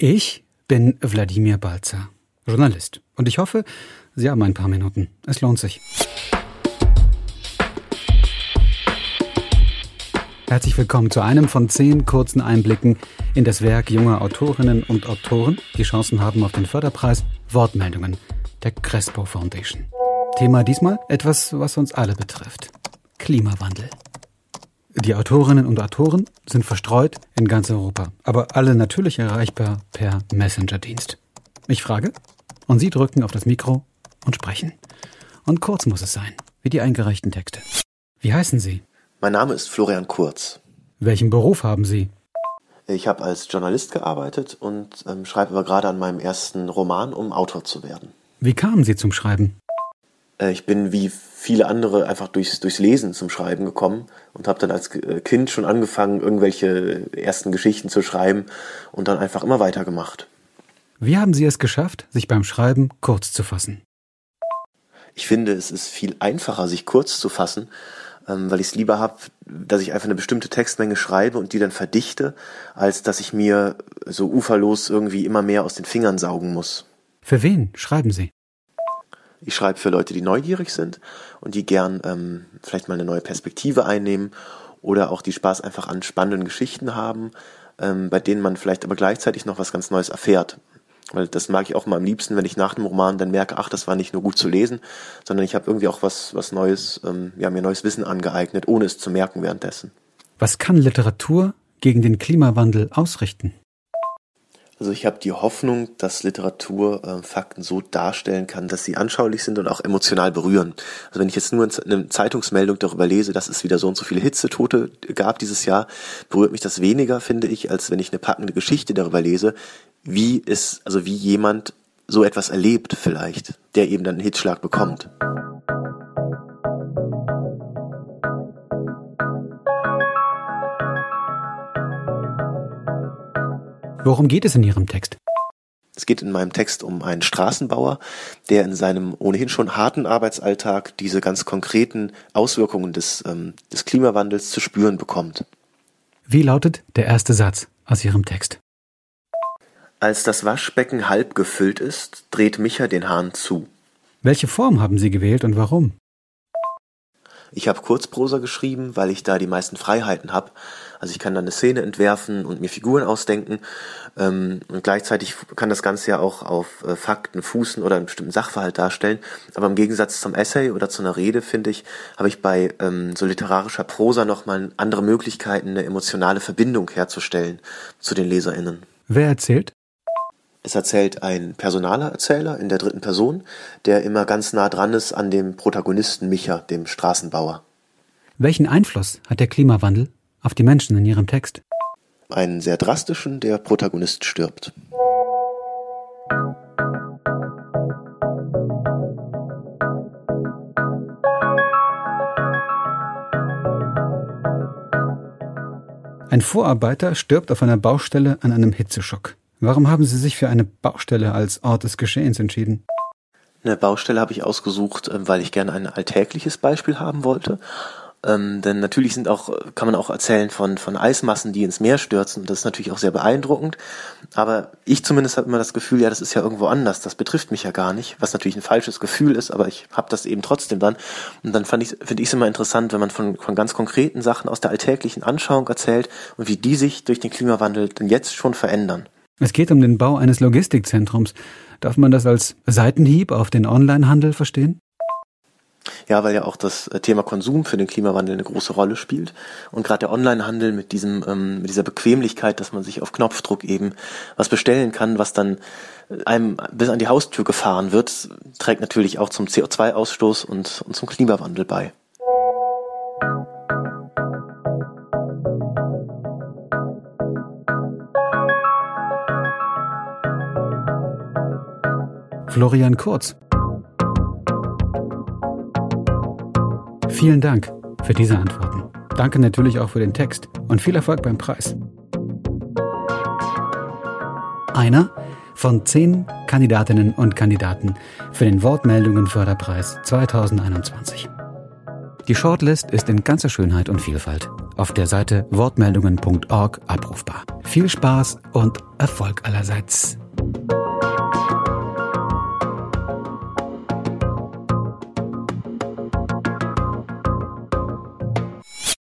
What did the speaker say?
Ich bin Wladimir Balzer, Journalist. Und ich hoffe, Sie haben ein paar Minuten. Es lohnt sich. Herzlich willkommen zu einem von zehn kurzen Einblicken in das Werk junger Autorinnen und Autoren, die Chancen haben auf den Förderpreis Wortmeldungen der Crespo Foundation. Thema diesmal etwas, was uns alle betrifft. Klimawandel. Die Autorinnen und Autoren sind verstreut in ganz Europa, aber alle natürlich erreichbar per Messenger-Dienst. Ich frage und Sie drücken auf das Mikro und sprechen. Und kurz muss es sein, wie die eingereichten Texte. Wie heißen Sie? Mein Name ist Florian Kurz. Welchen Beruf haben Sie? Ich habe als Journalist gearbeitet und ähm, schreibe aber gerade an meinem ersten Roman, um Autor zu werden. Wie kamen Sie zum Schreiben? Äh, ich bin wie viele andere einfach durchs, durchs Lesen zum Schreiben gekommen und habe dann als äh, Kind schon angefangen, irgendwelche ersten Geschichten zu schreiben und dann einfach immer weitergemacht. Wie haben Sie es geschafft, sich beim Schreiben kurz zu fassen? Ich finde, es ist viel einfacher, sich kurz zu fassen, ähm, weil ich es lieber habe, dass ich einfach eine bestimmte Textmenge schreibe und die dann verdichte, als dass ich mir so uferlos irgendwie immer mehr aus den Fingern saugen muss. Für wen schreiben Sie? Ich schreibe für Leute, die neugierig sind und die gern ähm, vielleicht mal eine neue Perspektive einnehmen oder auch die Spaß einfach an spannenden Geschichten haben, ähm, bei denen man vielleicht aber gleichzeitig noch was ganz Neues erfährt. Weil das mag ich auch mal am liebsten, wenn ich nach dem Roman dann merke, ach, das war nicht nur gut zu lesen, sondern ich habe irgendwie auch was, was Neues, ähm, ja, mir neues Wissen angeeignet, ohne es zu merken währenddessen. Was kann Literatur gegen den Klimawandel ausrichten? Also ich habe die Hoffnung, dass Literatur äh, Fakten so darstellen kann, dass sie anschaulich sind und auch emotional berühren. Also wenn ich jetzt nur eine Zeitungsmeldung darüber lese, dass es wieder so und so viele Hitzetote gab dieses Jahr, berührt mich das weniger, finde ich, als wenn ich eine packende Geschichte darüber lese, wie es, also wie jemand so etwas erlebt vielleicht, der eben dann einen Hitzschlag bekommt. Worum geht es in Ihrem Text? Es geht in meinem Text um einen Straßenbauer, der in seinem ohnehin schon harten Arbeitsalltag diese ganz konkreten Auswirkungen des, ähm, des Klimawandels zu spüren bekommt. Wie lautet der erste Satz aus Ihrem Text? Als das Waschbecken halb gefüllt ist, dreht Micha den Hahn zu. Welche Form haben Sie gewählt und warum? Ich habe Kurzprosa geschrieben, weil ich da die meisten Freiheiten habe. Also ich kann dann eine Szene entwerfen und mir Figuren ausdenken. Ähm, und gleichzeitig kann das Ganze ja auch auf äh, Fakten fußen oder einen bestimmten Sachverhalt darstellen. Aber im Gegensatz zum Essay oder zu einer Rede, finde ich, habe ich bei ähm, so literarischer Prosa nochmal andere Möglichkeiten, eine emotionale Verbindung herzustellen zu den LeserInnen. Wer erzählt? Es erzählt ein personaler Erzähler in der dritten Person, der immer ganz nah dran ist an dem Protagonisten Micha, dem Straßenbauer. Welchen Einfluss hat der Klimawandel auf die Menschen in ihrem Text? Einen sehr drastischen, der Protagonist stirbt. Ein Vorarbeiter stirbt auf einer Baustelle an einem Hitzeschock. Warum haben Sie sich für eine Baustelle als Ort des Geschehens entschieden? Eine Baustelle habe ich ausgesucht, ähm, weil ich gerne ein alltägliches Beispiel haben wollte. Ähm, denn natürlich sind auch, kann man auch erzählen von, von Eismassen, die ins Meer stürzen. Das ist natürlich auch sehr beeindruckend. Aber ich zumindest habe immer das Gefühl, ja, das ist ja irgendwo anders. Das betrifft mich ja gar nicht. Was natürlich ein falsches Gefühl ist, aber ich habe das eben trotzdem dann. Und dann ich, finde ich es immer interessant, wenn man von, von ganz konkreten Sachen aus der alltäglichen Anschauung erzählt und wie die sich durch den Klimawandel denn jetzt schon verändern. Es geht um den Bau eines Logistikzentrums. Darf man das als Seitenhieb auf den Onlinehandel verstehen? Ja, weil ja auch das äh, Thema Konsum für den Klimawandel eine große Rolle spielt. Und gerade der Onlinehandel mit ähm, mit dieser Bequemlichkeit, dass man sich auf Knopfdruck eben was bestellen kann, was dann äh, einem bis an die Haustür gefahren wird, trägt natürlich auch zum CO2-Ausstoß und, und zum Klimawandel bei. Florian Kurz. Vielen Dank für diese Antworten. Danke natürlich auch für den Text und viel Erfolg beim Preis. Einer von zehn Kandidatinnen und Kandidaten für den Wortmeldungen Förderpreis 2021. Die Shortlist ist in ganzer Schönheit und Vielfalt auf der Seite wortmeldungen.org abrufbar. Viel Spaß und Erfolg allerseits.